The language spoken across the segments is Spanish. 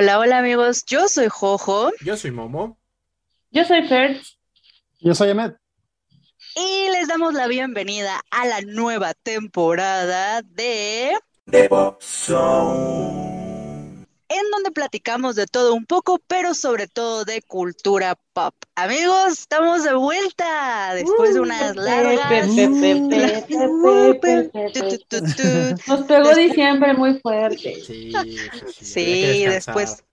Hola, hola amigos, yo soy Jojo. Yo soy Momo. Yo soy Fer. Yo soy Ahmed. Y les damos la bienvenida a la nueva temporada de The Pop Zone en donde platicamos de todo un poco, pero sobre todo de cultura pop. Amigos, estamos de vuelta después de unas largas. Nos pegó diciembre muy fuerte. Sí, sí, después.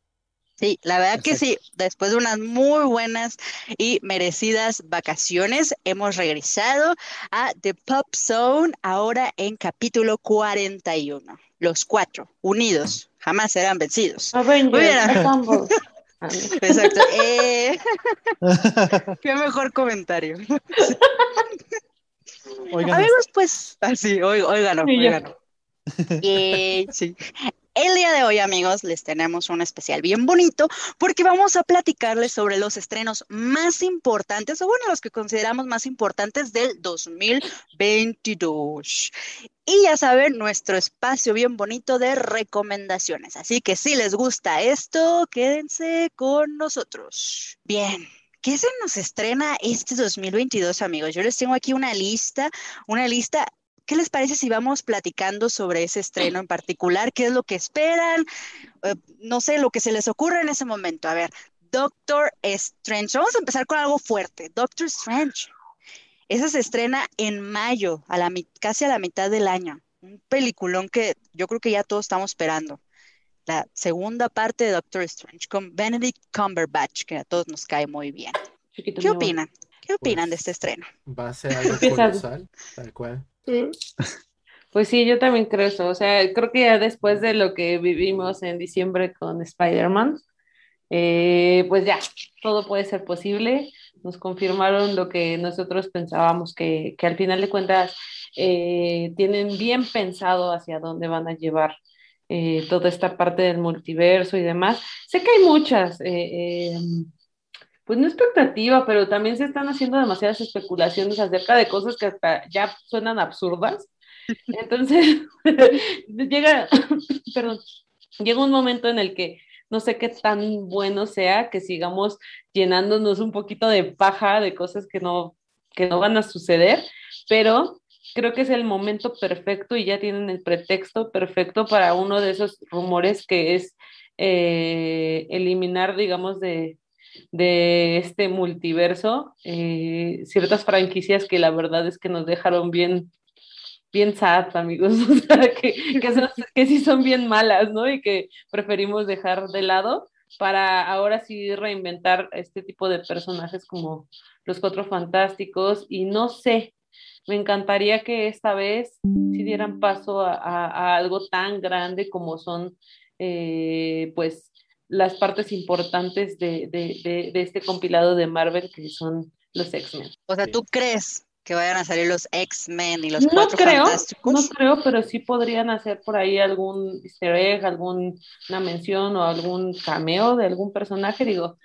Sí, la verdad que sí, después de unas muy buenas y merecidas vacaciones, hemos regresado a The Pop Zone, ahora en capítulo 41. Los cuatro, unidos, jamás serán vencidos. Muy bien. Exacto. Eh, qué mejor comentario. Amigos, pues, así, ah, oigan, oigan. sí. El día de hoy, amigos, les tenemos un especial bien bonito porque vamos a platicarles sobre los estrenos más importantes, o bueno, los que consideramos más importantes del 2022. Y ya saben, nuestro espacio bien bonito de recomendaciones. Así que si les gusta esto, quédense con nosotros. Bien. ¿Qué se nos estrena este 2022, amigos? Yo les tengo aquí una lista, una lista ¿Qué les parece si vamos platicando sobre ese estreno en particular? ¿Qué es lo que esperan? Eh, no sé, lo que se les ocurre en ese momento. A ver, Doctor Strange. Vamos a empezar con algo fuerte. Doctor Strange. Esa se estrena en mayo, a la, casi a la mitad del año. Un peliculón que yo creo que ya todos estamos esperando. La segunda parte de Doctor Strange con Benedict Cumberbatch, que a todos nos cae muy bien. ¿Qué opinan? ¿Qué opinan de pues, este estreno? Va a ser algo colosal, tal cual. Pues sí, yo también creo eso. O sea, creo que ya después de lo que vivimos en diciembre con Spider-Man, eh, pues ya, todo puede ser posible. Nos confirmaron lo que nosotros pensábamos, que, al final de cuentas eh, tienen bien pensado hacia dónde van a llevar eh, toda esta parte del multiverso y demás. Sé que hay muchas pues no expectativa, pero también se están haciendo demasiadas especulaciones acerca de cosas que hasta ya suenan absurdas. Entonces, llega, perdón, llega un momento en el que no sé qué tan bueno sea que sigamos llenándonos un poquito de paja de cosas que no, que no van a suceder, pero creo que es el momento perfecto y ya tienen el pretexto perfecto para uno de esos rumores que es eh, eliminar, digamos, de, de este multiverso, eh, ciertas franquicias que la verdad es que nos dejaron bien, bien sad, amigos, que, que, sí son bien malas, ¿no? Y que preferimos dejar de lado para ahora sí reinventar este tipo de personajes como los Cuatro Fantásticos y no sé, me encantaría que esta vez sí dieran paso a, algo tan grande como son, eh, pues, las partes importantes de, este compilado de Marvel que son los X-Men. O sea, ¿tú crees que vayan a salir los X-Men y los no Cuatro creo, No creo, pero sí podrían hacer por ahí algún easter egg, alguna mención o algún cameo de algún personaje, digo.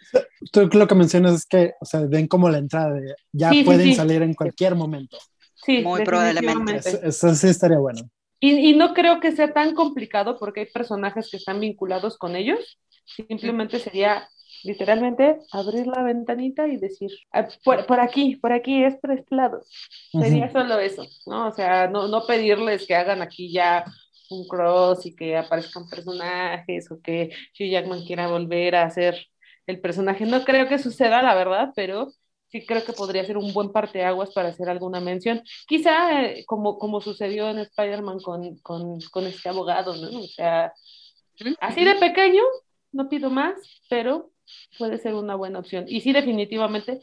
Tú lo que mencionas es que, o sea, ven como la entrada de ya pueden salir en cualquier momento. Sí, muy probablemente. Eso, sí estaría bueno. Y, y no creo que sea tan complicado porque hay personajes que están vinculados con ellos Simplemente sería literalmente abrir la ventanita y decir, ah, por, aquí, por aquí, es por este lado. Sería solo eso, ¿no? O sea, no, no pedirles que hagan aquí ya un cross y que aparezcan personajes o que Hugh Jackman quiera volver a ser el personaje. No creo que suceda, la verdad, pero sí creo que podría ser un buen parteaguas para hacer alguna mención. Quizá eh, como, como sucedió en Spider-Man con, con, con, este abogado, ¿no? O sea, así de pequeño, no pido más, pero puede ser una buena opción. Y sí, definitivamente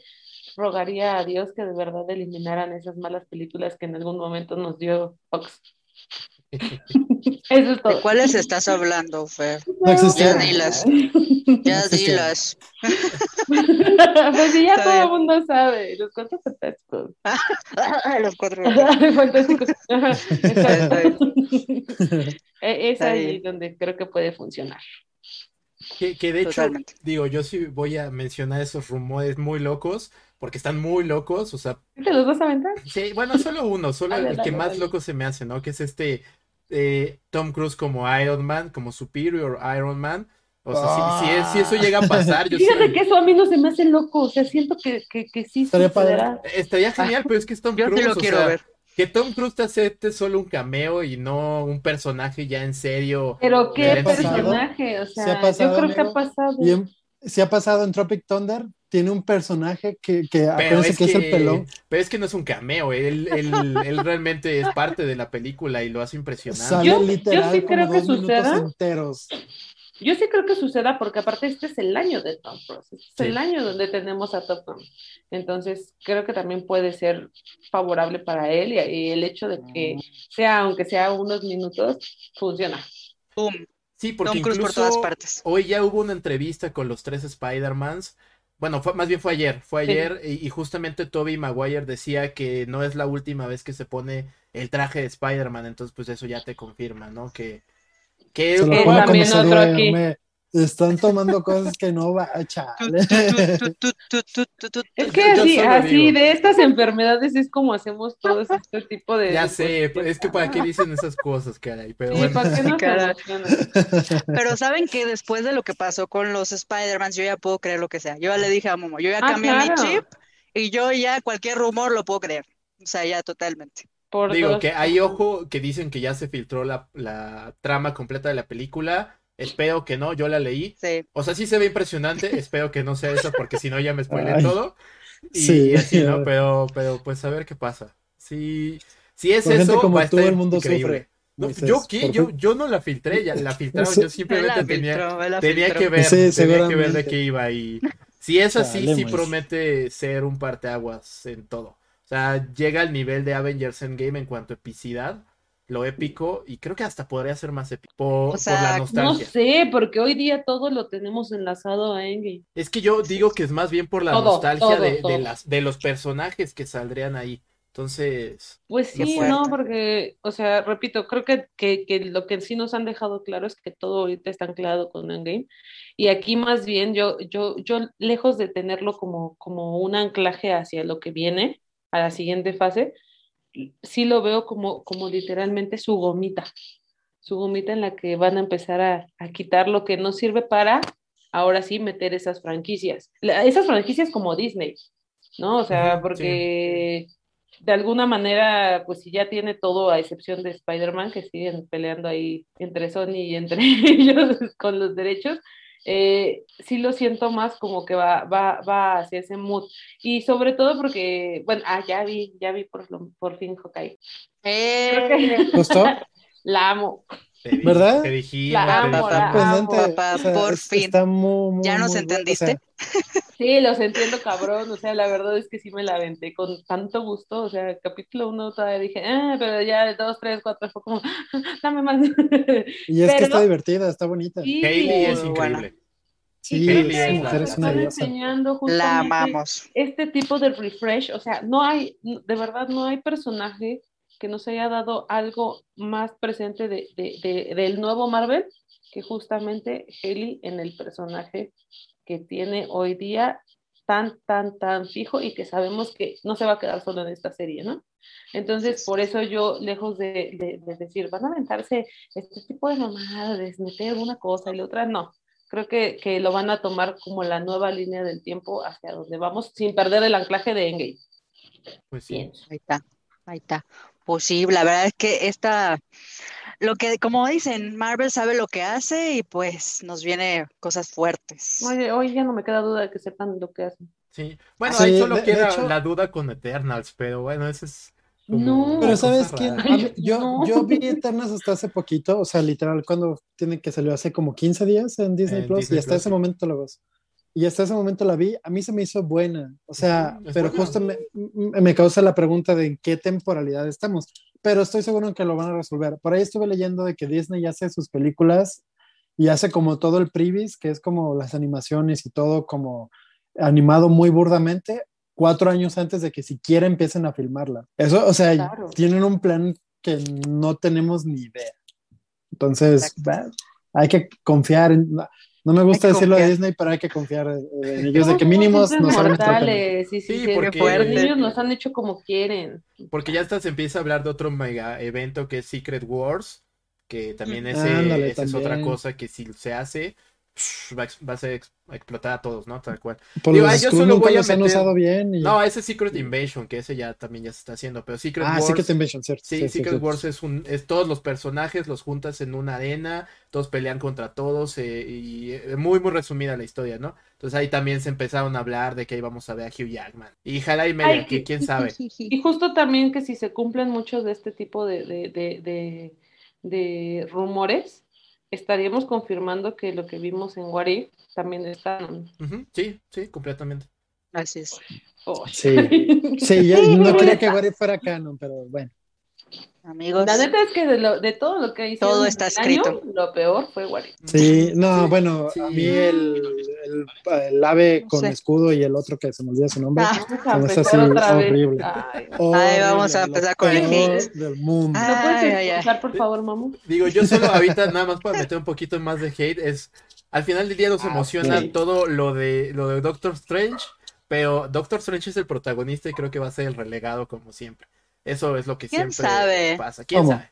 rogaría a Dios que de verdad eliminaran esas malas películas que en algún momento nos dio Fox. Eso es todo. ¿De cuáles estás hablando, Fer? No ya dilas. Ya dilas. pues sí, ya todo el mundo sabe. Los cuatro fantásticos. Los cuatro fantásticos. Es ahí donde creo que puede funcionar. Que, de hecho, digo, yo sí voy a mencionar esos rumores muy locos, porque están muy locos, o sea... ¿Te los vas a aventar? Sí, bueno, solo uno, solo el que más loco se me hace, ¿no? Que es este eh, Tom Cruise como Iron Man, como Superior Iron Man, O sea, si, eso llega a pasar, yo Fíjate que eso a mí no se me hace loco, o sea, siento que, que, que sí estaría, estaría genial, pero es que es Tom Cruise. Yo lo quiero ver. Que Tom Cruise te acepte solo un cameo y no un personaje ya en serio. Pero qué personaje, o sea, yo creo que ha pasado. si ha pasado en Tropic Thunder, tiene un personaje que, que es que, es el pelón. Pero es que no es un cameo, él, él, él, realmente es parte de la película y lo hace impresionante. yo, yo sí creo que suceda. Enteros. Yo sí creo que suceda porque aparte este es el año de Tom Cruise, este es el año donde tenemos a Tom Cruise. Entonces creo que también puede ser favorable para él y, el hecho de que mm. sea, aunque sea unos minutos, funciona. Sí, porque incluso por todas partes. hoy ya hubo una entrevista con los tres Spider-Mans. Bueno, fue, más bien fue ayer, fue ayer y, y, justamente Toby Maguire decía que no es la última vez que se pone el traje de Spider-Man, entonces pues eso ya te confirma, ¿no? Que, que también otro aquí. están tomando cosas que no va a chale. es que así, así de estas enfermedades es como hacemos todo este tipo de. Ya sé, es que para qué dicen esas cosas, caray. Pero Pero saben que después de lo que pasó con los Spider-Man, yo ya puedo creer lo que sea. Yo ya le dije a Momo, yo ya ah, cambié mi chip y yo ya cualquier rumor lo puedo creer. O sea, ya totalmente. Digo que hay ojo que dicen que ya se filtró la, la, trama completa de la película. Espero que no, yo la leí. O sea, sí se ve impresionante. espero que no sea eso porque si no ya me spoilé todo. Y, sí. así, ¿no? Pero, pero pues a ver qué pasa. Si, si es eso, como va a todo el mundo increíble. yo qué, yo, yo no la filtré, ya la filtraron, yo simplemente tenía, tenía que ver, tenía que ver de qué iba y si es así, sí promete ser un parteaguas en todo. O sea, llega al nivel de Avengers Endgame en cuanto a epicidad, lo épico, y creo que hasta podría ser más épico por, la nostalgia. No sé, porque hoy día todo lo tenemos enlazado a Endgame. Es que yo digo que es más bien por la nostalgia de, las, de los personajes que saldrían ahí. Entonces. Pues sí, no, porque, o sea, repito, creo que, que, que, lo que sí nos han dejado claro es que todo ahorita está anclado con Endgame. Y aquí más bien yo, yo, yo lejos de tenerlo como, como un anclaje hacia lo que viene, a la siguiente fase, sí lo veo como, como literalmente su gomita, su gomita en la que van a empezar a, quitar lo que no sirve para ahora sí meter esas franquicias, esas franquicias como Disney, ¿no? O sea, porque de alguna manera, pues si ya tiene todo a excepción de Spider-Man, que siguen peleando ahí entre Sony y entre ellos con los derechos, eh, sí lo siento más como que va, va, va hacia ese mood. Y sobre todo porque, bueno, ah, ya vi, ya vi por, por fin Hawkeye. Eh, ¿Gustó? La amo. ¿Verdad? Te dije, la amo, la amo. Papá, por fin. ¿Ya nos entendiste? Sí, los entiendo, cabrón. O sea, la verdad es que sí me la aventé con tanto gusto. O sea, capítulo uno todavía dije, eh, pero ya dos, tres, cuatro fue como, dame más. Y es que está divertida, está bonita. Sí, es increíble. Sí, es una enseñando la amamos. Este tipo de refresh, o sea, no hay, de verdad, no hay personaje que nos haya dado algo más presente de, de, del nuevo Marvel que justamente Haley en el personaje que tiene hoy día tan, tan, tan fijo y que sabemos que no se va a quedar solo en esta serie, ¿no? Entonces, por eso yo, lejos de, de decir, van a aventarse este tipo de mamadas, meter una cosa y la otra, no. Creo que, que, lo van a tomar como la nueva línea del tiempo hacia donde vamos, sin perder el anclaje de Endgame. Pues sí. Ahí está, ahí está. Pues sí, la verdad es que esta, lo que, como dicen, Marvel sabe lo que hace y pues nos viene cosas fuertes. Oye, hoy ya no me queda duda de que sepan lo que hacen. Sí, bueno, ahí solo queda la duda con Eternals, pero bueno, ese es... No, pero ¿sabes quién? yo, yo vi Eternals hasta hace poquito, o sea, literal, cuando tiene que salió hace como 15 días en Disney Plus y hasta ese momento lo ves y hasta ese momento la vi, a mí se me hizo buena, o sea, pero justo me, me, causa la pregunta de en qué temporalidad estamos, pero estoy seguro que lo van a resolver. Por ahí estuve leyendo de que Disney hace sus películas y hace como todo el previs, que es como las animaciones y todo como animado muy burdamente, cuatro años antes de que siquiera empiecen a filmarla. Eso, o sea, tienen un plan que no tenemos ni idea. Entonces, hay que confiar en... No me gusta decirlo de Disney, pero hay que confiar en ellos, de que mínimos nos saben Sí, sí, sí, porque los niños nos han hecho como quieren. Porque ya hasta se empieza a hablar de otro mega evento que es Secret Wars, que también ese, esa es otra cosa que si se hace, va, a ser explotar a todos, ¿no? Tal cual. Por Digo, yo solo voy a meter... usado bien. No, ese Secret Invasion, que ese ya también ya se está haciendo, pero Secret ah, Wars. Secret Invasion, cierto. Sí, Secret Wars es un, es todos los personajes los juntas en una arena, todos pelean contra todos eh, y eh, muy muy resumida la historia, ¿no? Entonces ahí también se empezaron a hablar de que íbamos a ver a Hugh Jackman y jala y media, que quién sabe. Y justo también que si se cumplen muchos de este tipo de, de, de, de rumores, estaríamos confirmando que lo que vimos en What también es canon. Sí, sí, completamente. Así es. Oh. Sí, sí, yo no quería que What fuera canon, pero bueno. Amigos. La neta es que de, lo, de todo lo que hizo todo está escrito. lo peor fue Wari. Sí, no, bueno, a mí el, el, ave con escudo y el otro que se me olvida su nombre, ah, es así horrible. Ay. Ay. vamos a empezar con el hate. del mundo. ¿No puedes escuchar, por favor, mamu? Digo, yo solo ahorita nada más para meter un poquito más de hate es al final del día nos ah, emociona todo lo de lo de Doctor Strange, pero Doctor Strange es el protagonista y creo que va a ser el relegado como siempre. Eso es lo que siempre pasa. ¿Quién sabe?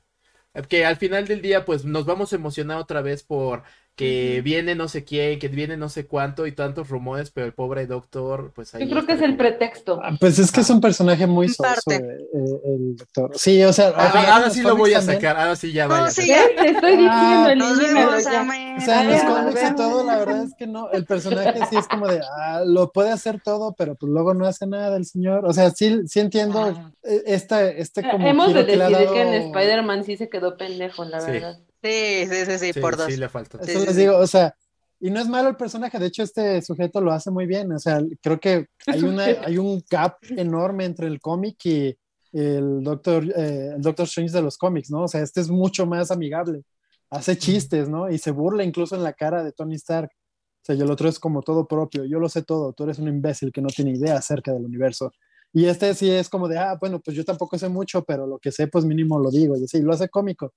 Que al final del día, pues nos vamos a emocionar otra vez por que viene no sé quién, que viene no sé cuánto y tantos rumores, pero el pobre doctor, pues ahí. Yo creo que es el pretexto. Ah, pues es que es un personaje muy soso, eh, el doctor. Sí, o sea. Ah, ahora sí lo voy a sacar, ahora sí ya vaya. No, sí, ya te estoy diciendo, ah, nos vemos, O sea, en los cómics y todo, la verdad es que no. El personaje sí es como de, ah, lo puede hacer todo, pero pues luego no hace nada el señor. O sea, sí, sí entiendo e, esta, este como. Hemos de decir que en Spider-Man sí se quedó pendejo, la verdad. Sí, sí, sí, por dos. Sí, le falta. Eso les digo, o sea, y no es malo el personaje, de hecho este sujeto lo hace muy bien, o sea, creo que hay, una, hay un gap enorme entre el cómic y el Doctor, eh, el Doctor Strange de los cómics, ¿no? O sea, este es mucho más amigable, hace chistes, ¿no? Y se burla incluso en la cara de Tony Stark. O sea, y el otro es como todo propio, yo lo sé todo, tú eres un imbécil que no tiene idea acerca del universo. Y este sí es como de, ah, bueno, pues yo tampoco sé mucho, pero lo que sé, pues mínimo lo digo. Y sí, lo hace cómico.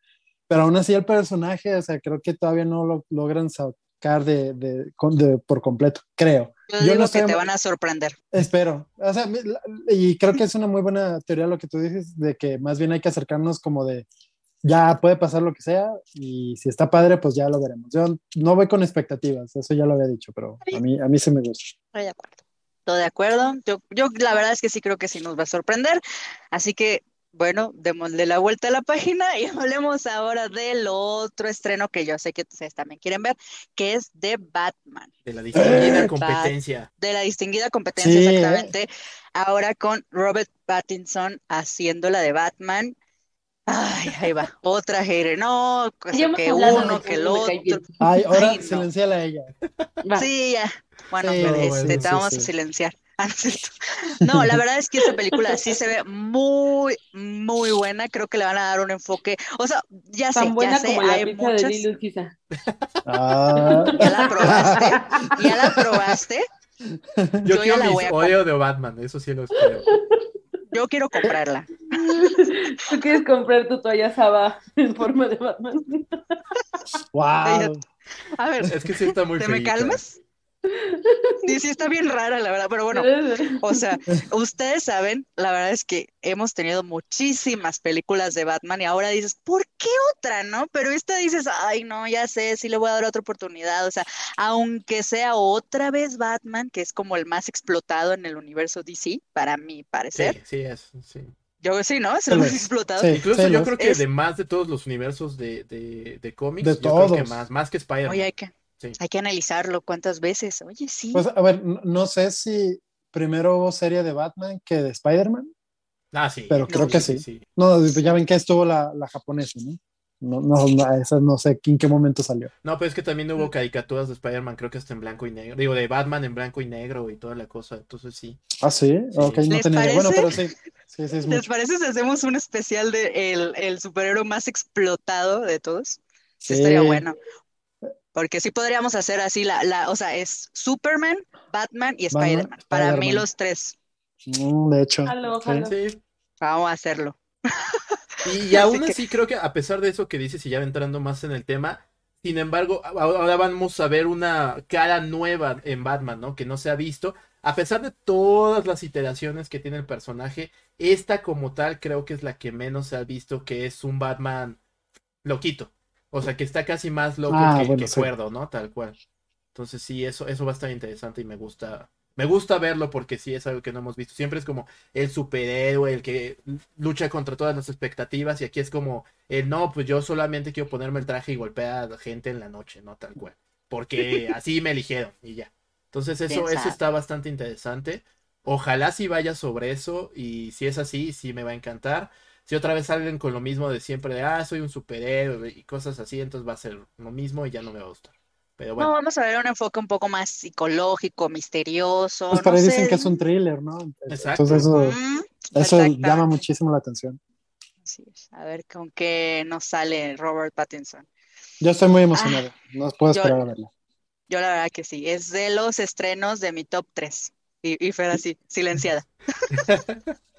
Pero aún así el personaje, o sea, creo que todavía no lo logran sacar de, de, por completo, creo. Yo, digo no que te van a sorprender. Espero. O sea, y creo que es una muy buena teoría lo que tú dices, de que más bien hay que acercarnos como de, ya puede pasar lo que sea, y si está padre, pues ya lo veremos. Yo no voy con expectativas, eso ya lo había dicho, pero a mí, a mí se me gusta. Estoy de acuerdo. Todo de acuerdo. Yo, yo la verdad es que sí creo que sí nos va a sorprender. Así que bueno, démosle la vuelta a la página y hablemos ahora del otro estreno que yo sé que ustedes también quieren ver, que es de Batman. De la distinguida competencia. De la distinguida competencia, exactamente. Ahora con Robert Pattinson haciendo la de Batman. Ay, ahí va, otra hater, no, que uno, que el otro. Ay, ahora silenciala a ella. Sí, ya. Bueno, este, te vamos a silenciar. No, la verdad es que esta película sí se ve muy, muy buena. Creo que le van a dar un enfoque. O sea, ya sé, ya sé, hay muchas. Ah. ¿Ya la probaste? ¿Ya la probaste? Yo, Yo quiero la mis odio de Batman, eso sí lo espero. Yo quiero comprarla. ¿Tú quieres comprar tu toalla Saba en forma de Batman? Wow. A ver, es que sí está muy ¿Te me calmas? Sí, sí, está bien rara, la verdad, pero bueno, o sea, ustedes saben, la verdad es que hemos tenido muchísimas películas de Batman y ahora dices, ¿por qué otra, no? Pero esta dices, ay, no, ya sé, sí le voy a dar otra oportunidad, o sea, aunque sea otra vez Batman, que es como el más explotado en el universo DC, para mi parecer. Sí, sí, es, sí. Yo sí, ¿no? Es el más explotado. Incluso yo creo que además de todos los universos de, de, de cómics, de yo creo que más, más que Spider-Man. Oye, hay que, hay que analizarlo cuántas veces. Oye, sí. Pues a ver, no, sé si primero hubo serie de Batman que de Spider-Man. Ah, sí. Pero creo que sí. No, ya ven que estuvo la, la japonesa, ¿no? No, no, esa no sé en qué momento salió. No, pero es que también hubo caricaturas de Spider-Man, creo que hasta en blanco y negro. Digo, de Batman en blanco y negro y toda la cosa, entonces sí. Ah, sí, ok, no tenía Bueno, pero sí. sí, sí ¿Les parece si hacemos un especial de el, el superhéroe más explotado de todos? Sí. Estaría bueno. Porque sí podríamos hacer así, la, la, o sea, es Superman, Batman y Spider-Man. Para mí los tres. Mm, de hecho. Vamos a hacerlo. Y, aún así creo que a pesar de eso que dices y ya entrando más en el tema, sin embargo, ahora vamos a ver una cara nueva en Batman, ¿no? Que no se ha visto. A pesar de todas las iteraciones que tiene el personaje, esta como tal creo que es la que menos se ha visto, que es un Batman loquito. O sea, que está casi más loco ah, que, cuerdo, ¿no? Tal cual. Entonces sí, eso, eso va a estar interesante y me gusta, me gusta verlo porque sí es algo que no hemos visto. Siempre es como el superhéroe, el que lucha contra todas las expectativas y aquí es como el no, pues yo solamente quiero ponerme el traje y golpear a gente en la noche, no tal cual. Porque así me eligieron y ya. Entonces eso, eso está bastante interesante. Ojalá sí vaya sobre eso y si es así, sí me va a encantar. Si otra vez salen con lo mismo de siempre de, ah, soy un superhéroe y cosas así, entonces va a ser lo mismo y ya no me va a gustar. Pero bueno. No, vamos a ver un enfoque un poco más psicológico, misterioso. Pues para dicen que es un thriller, ¿no? Exacto. Entonces eso, llama muchísimo la atención. A ver con qué nos sale Robert Pattinson. Yo estoy muy emocionado, ah, no puedo esperar a verla. Yo la verdad que sí, es de los estrenos de mi top 3. Y, y fue así, silenciada.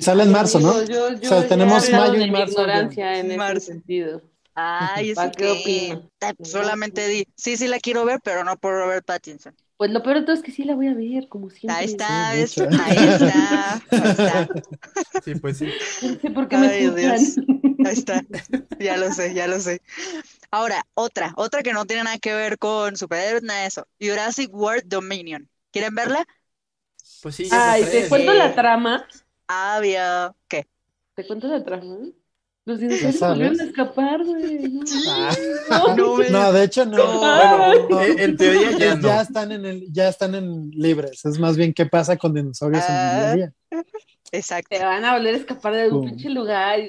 Sale en marzo, ¿no? o sea, tenemos mayo y marzo. ignorancia en ese sentido. Ay, es que solamente di, sí, sí la quiero ver, pero no por Robert Pattinson. Pues lo peor de todo es que sí la voy a ver, como siempre. Ahí está, ahí está, ahí está. Sí, pues sí. No sé por qué Ay, me Dios. Ahí está, ya lo sé, ya lo sé. Ahora, otra, otra que no tiene nada que ver con superhéroes, nada de eso. Jurassic World Dominion. ¿Quieren verla? Pues sí. Ay, ¿te cuento la trama? Había, ¿qué? ¿Te cuento la trama? Los dinosaurios volvieron a escapar, güey. No. No, de hecho no. Bueno, en teoría ya no. Ya están en el, ya están en libres. Es más bien qué pasa con dinosaurios en el ah. día. Exacto. Te van a volver a escapar de algún pinche lugar y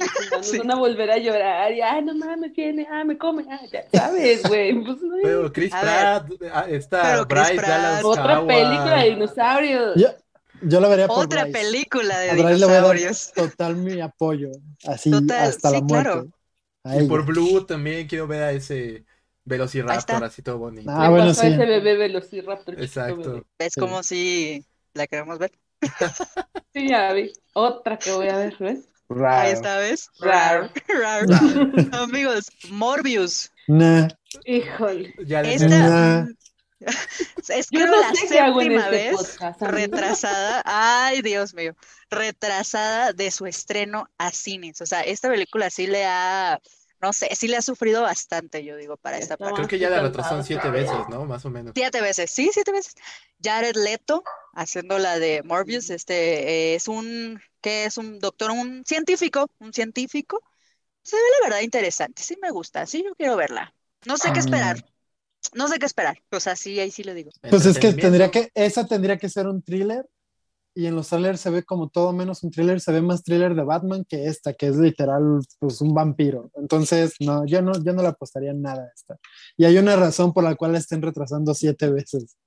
van a volver a llorar. Y ay, no mames, viene, ah, me come. Ah, ya sabes, güey. Pues, Pero Chris Pratt, ah, está Bryce Dallas Otra película de dinosaurios. Yo la vería por Otra película de dinosaurios. total mi apoyo, así hasta la muerte. Y por Blue también quiero ver a ese Velociraptor así todo bonito. Ah, bueno, sí. ese bebé Velociraptor. Exacto. Es como si la queremos ver. sí, ya vi. Otra que voy a ver, ¿ves? Rar. Ahí está, ¿ves? Rar. Rar. Amigos, Morbius. Nah. Híjole. Ya Esta, es que la séptima este vez retrasada, ay Dios mío, retrasada de su estreno a cines. O sea, esta película sí le ha, no sé, sí le ha sufrido bastante, yo digo, para esta parte. Creo que ya la retrasaron siete veces, ¿no? Más o menos. Siete veces, sí, siete veces. Jared Leto, haciendo la de Morbius, este es un, que es un doctor, un científico, un científico. Se ve la verdad interesante, sí me gusta, sí yo quiero verla. No sé qué ah. esperar, no sé qué esperar. O sea, sí, ahí sí lo digo. Pues es que tendría que, esa tendría que ser un thriller. Y en los trailers se ve como todo menos un thriller, se ve más thriller de Batman que esta, que es literal pues un vampiro. Entonces, no, yo no, yo no le apostaría nada a esta. Y hay una razón por la cual la estén retrasando siete veces.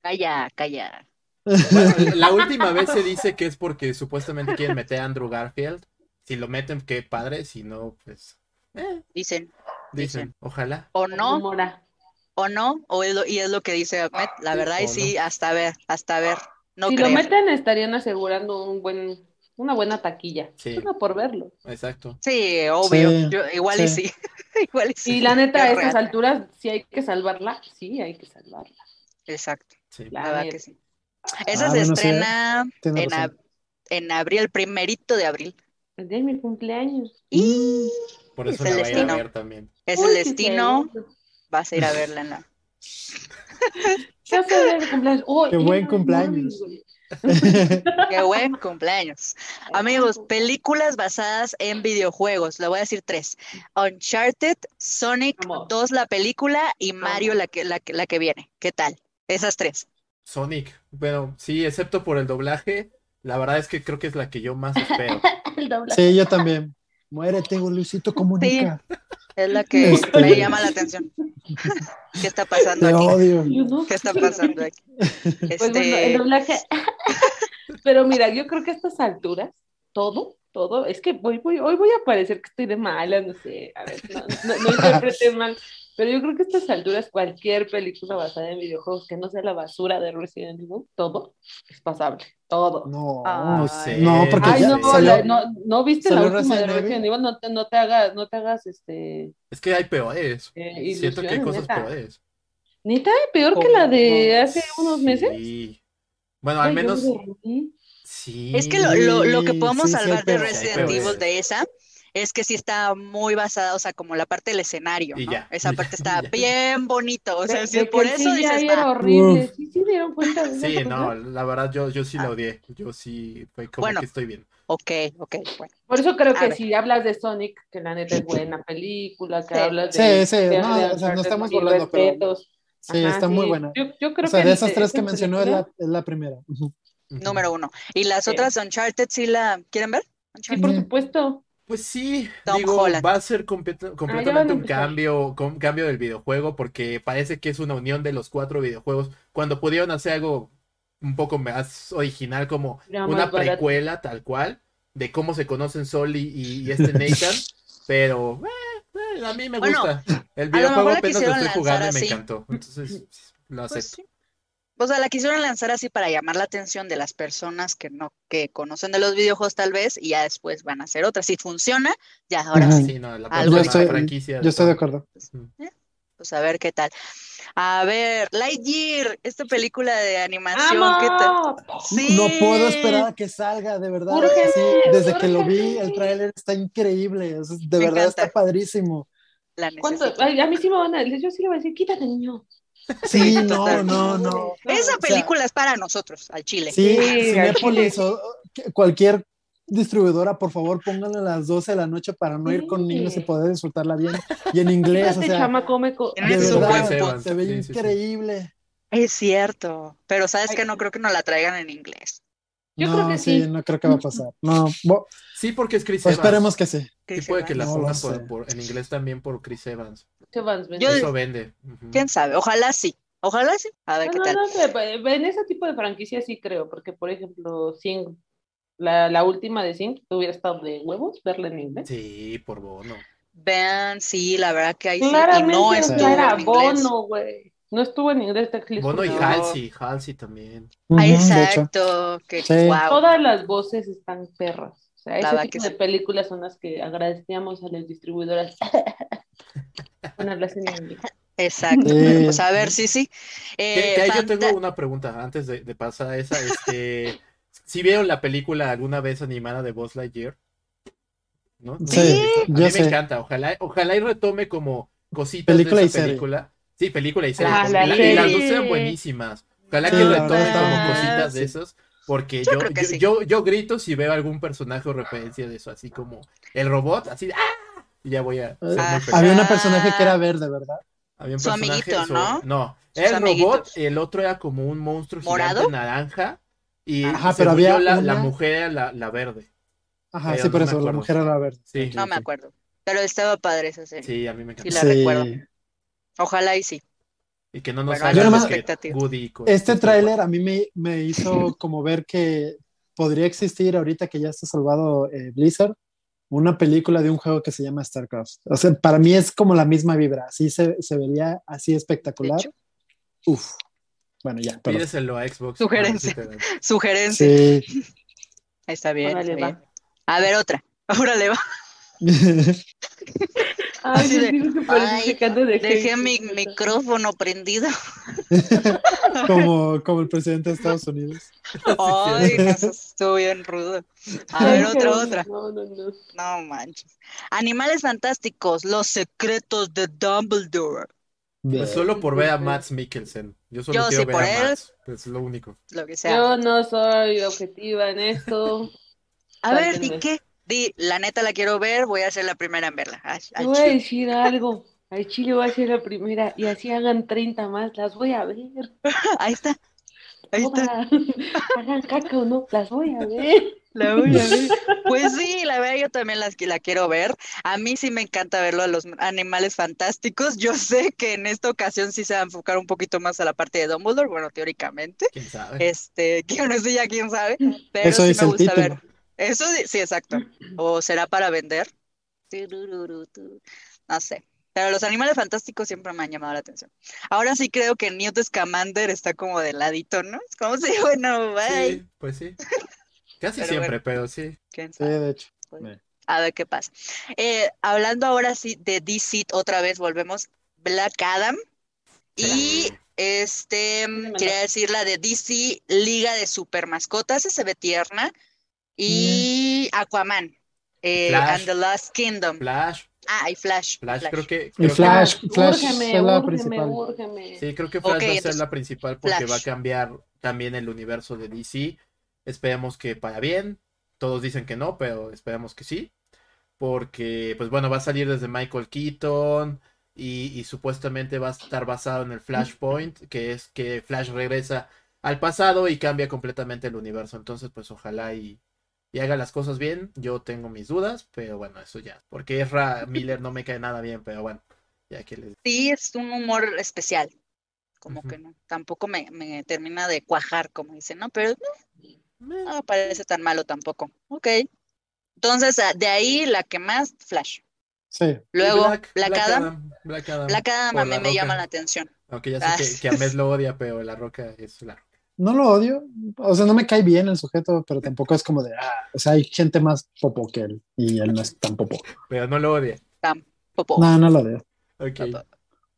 Calla, calla. la última vez se dice que es porque supuestamente quieren meter a Andrew Garfield. Si lo meten, qué padre. Si no, pues. Eh. Dicen, dicen. Ojalá. O no o no, o y es lo que dice Ahmed, la verdad, y sí, hasta ver, hasta ver. No si lo meten, estarían asegurando un buen, una buena taquilla. Sí. por verlo. Exacto. Sí, obvio. igual y sí. igual y sí. Y la neta, a estas alturas, si hay que salvarla, sí, hay que salvarla. Exacto. La, verdad que sí. Esa ah, se estrena en, en, abril, el primerito de abril. El día de mi cumpleaños. Y por eso es el destino. ver también. Es el destino vas a ir a verla en la... Qué buen cumpleaños. Qué buen cumpleaños. Amigos, películas basadas en videojuegos. Le voy a decir tres. Uncharted, Sonic 2 la película y Mario la que, la, la que viene. ¿Qué tal? Esas tres. Sonic. Bueno, sí, excepto por el doblaje. La verdad es que creo que es la que yo más espero. sí, yo también. Muérete, Luisito Comunica. Es la que este, me llama la atención. ¿Qué está pasando aquí? ¿Qué está pasando aquí? Pues este... el doblaje. Pero mira, yo creo que a estas alturas, todo, todo, es que voy, voy, hoy voy a parecer que estoy de mala, no sé, a ver, no, no, no interprete mal, pero yo creo que a estas alturas cualquier película basada en videojuegos que no sea la basura de Resident Evil, todo es pasable. Todo. No, no sé. No, porque Ay, no, no, no, viste la última de Resident Evil, no te, no te hagas, no te hagas este. Es que hay peores. Eh, Siento que hay cosas peores. ¿Neta? ¿Peor que la de hace unos meses? Sí. Bueno, al menos. Sí. Es que lo, lo, lo que podemos salvar de Resident Evil de esa es que sí está muy basada, o sea, como la parte del escenario, ¿no? Esa parte está bien bonito, o sea, sí, por eso dices, era horrible, sí, sí dieron cuenta de Sí, no, la verdad yo, yo sí la ah. odié, yo sí, fue como que estoy bien. Ok, ok, bueno. Por eso creo que si hablas de Sonic, que la neta es buena película, que hablas de... Sí, sí, no, o sea, no estamos hablando, pero... Sí, está muy buena. Yo, yo creo o sea, de esas tres que mencionó es la, es la primera. Número uno. ¿Y las otras Uncharted sí la quieren ver? Sí, por supuesto. Pues sí, digo, va a ser completamente un cambio, un cambio del videojuego porque parece que es una unión de los cuatro videojuegos cuando pudieron hacer algo un poco más original como una precuela tal cual de cómo se conocen Sol y, este Nathan, pero eh, eh, a mí me gusta. El videojuego apenas lo estoy jugando y me encantó, entonces lo pues acepto o sea, la quisieron lanzar así para llamar la atención de las personas que no, que conocen de los videojuegos tal vez, y ya después van a hacer otra. Si funciona, ya ahora sí. no, la yo estoy, franquicia. Yo estoy de acuerdo. Pues, eh, pues, a ver qué tal. A ver, Lightyear, esta película de animación, ¿qué tal? Sí. No puedo esperar a que salga, de verdad. Sí, desde que lo vi, el tráiler está increíble, de verdad está padrísimo. a mí sí me van a decir, yo sí le voy a decir, quítate, niño. Sí, no, no, no. Esa película es para nosotros, al Chile. Sí, Cinépolis cualquier distribuidora, por favor, pónganla a las 12 de la noche para no ir con niños y poder disfrutarla bien. Y en inglés, o sea, de verdad, se ve increíble. Es cierto, pero sabes que no creo que nos la traigan en inglés. Yo no, creo que sí. no creo que va a pasar. No, sí, porque es Chris pues Evans. Esperemos que sí. Sí puede que la pongan en inglés también por Chris Evans. Vende. Eso vende. ¿Quién sabe? Ojalá sí. Ojalá sí. A ver qué tal. No, en ese tipo de franquicia sí creo, porque por ejemplo, Sing, la, la última de Sing, hubiera estado de huevos verla en inglés. Sí, por bono. Vean, sí, la verdad que ahí sí. Y no era bono, güey. No estuvo en inglés Bono y Halsey, Halsey también. exacto. Que, Todas las voces están perras. O sea, ese tipo de películas son las que agradecíamos a las distribuidoras. en inglés. Exacto. Pues a ver, sí, sí. Eh, yo tengo una pregunta antes de, pasar a esa. Este, ¿Sí vieron la película alguna vez animada de Buzz Lightyear? ¿No? Sí, a mí me encanta. Ojalá, ojalá y retome como cositas película de esa película. Sí, película y serie. Ah, y las dos sean buenísimas. Ojalá que retome como cositas de esos. Porque yo, yo, yo, grito si veo algún personaje o referencia de eso, así como el robot, así, ¡ah! Y ya voy a. Había un personaje que era verde, ¿verdad? Había un su amiguito, ¿no? No, era el robot, y el otro era como un monstruo gigante naranja. Y Ajá, pero había la, la mujer era la, verde. Ajá, sí, por eso, la mujer era la verde. Sí, no me acuerdo. Pero estaba padre esa serie. Sí, a mí me encanta. Sí, la recuerdo. Ojalá y sí. Y que no nos bueno, que Woody Este tráiler a mí me, me, hizo como ver que podría existir ahorita que ya está salvado eh, Blizzard una película de un juego que se llama StarCraft. O sea, para mí es como la misma vibra, así se, se vería así espectacular. Uf. Bueno, ya. Pídeselo a Xbox. Sugerencia. Sugerencia. Sí. Está bien. Está bien. A ver, otra. Ahora le va. Ay, de, dejé mi micrófono prendido. como, como el presidente de Estados Unidos. Ay, eso estuvo bien rudo. A ver, otra, otra. No, no, no. No manches. Animales fantásticos, los secretos de Dumbledore. Pues solo por ver a Max Mikkelsen. Yo solo quiero ver a Max. Es lo único. Lo que sea. Yo no soy objetiva en esto. A ver, ¿y qué? Di, la neta la quiero ver, voy a ser la primera en verla. voy a decir algo. Al Chile voy a ser la primera y así hagan 30 más, las voy a ver. Ahí está. Ahí está. Hagan caca o no, las voy a ver. La voy a ver. Pues sí, la verdad yo también las, la quiero ver. A mí sí me encanta verlo a los animales fantásticos. Yo sé que en esta ocasión sí se va a enfocar un poquito más a la parte de Dumbledore, bueno, teóricamente. ¿Quién sabe? Este, que no sé ya quién sabe, pero sí me gusta ver. Eso sí, exacto. ¿O será para vender? No sé. Pero los animales fantásticos siempre me han llamado la atención. Ahora sí creo que Newt Scamander está como de ladito, ¿no? Es como si, bueno, bye. Sí, pues sí. Casi siempre, pero sí. Sí, de hecho. Pues, a ver qué pasa. Eh, hablando ahora sí de DC, otra vez volvemos. Black Adam. Y este, quería decir la de DC Liga de Super Mascotas, esa se ve tierna y Aquaman. Eh, and the Last Kingdom. Flash. Ah, y Flash. Flash, creo que. Creo Flash, Flash es la principal. Sí, creo que Flash va a ser la principal porque va a cambiar también el universo de DC. Esperemos que para bien. Todos dicen que no, pero esperemos que sí. Porque, pues bueno, va a salir desde Michael Keaton. Y, supuestamente va a estar basado en el Flashpoint, que es que Flash regresa al pasado y cambia completamente el universo. Entonces, pues ojalá y, y haga las cosas bien. Yo tengo mis dudas, pero bueno, eso ya. Porque Ezra Miller no me cae nada bien, pero bueno, ya que les... Sí, es un humor especial. Como que no, tampoco me, me, termina de cuajar, como dicen, ¿no? Pero no me parece tan malo tampoco. Ok. Entonces, ah, de ahí la que más, Flash. Sí. Luego, Black, Adam. Black Adam. Black Adam, a mí me llama la atención. Aunque ya sé que, que, a Mes lo odia, pero La Roca es la no lo odio, o sea, no me cae bien el sujeto, pero tampoco es como de, ah, o sea, hay gente más popo que él y él no es tan popo. Pero no lo odia. Tan popo. No, no lo odio. Ok.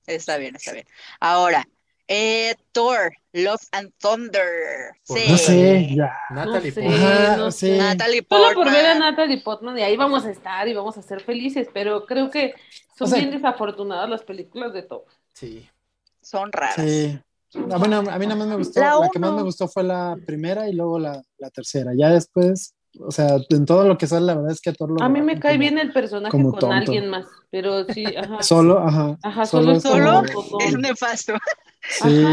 Está bien, está bien. Ahora, eh, Thor, Love and Thunder. Sí. No sé, ya. Natalie Portman. No sé. Natalie Portman. Solo por ver a Natalie Portman y ahí vamos a estar y vamos a ser felices, pero creo que son bien desafortunadas las películas de Thor. Sí. Son raras. Sí. Ah, bueno, a mí nada más me gustó, la, que más me gustó fue la primera y luego la, la, tercera. Ya después, o sea, en todo lo que sale, la verdad es que a A mí me cae bien el personaje con alguien más, pero sí, ajá. Solo, ajá. Ajá, solo, solo, es nefasto. Sí.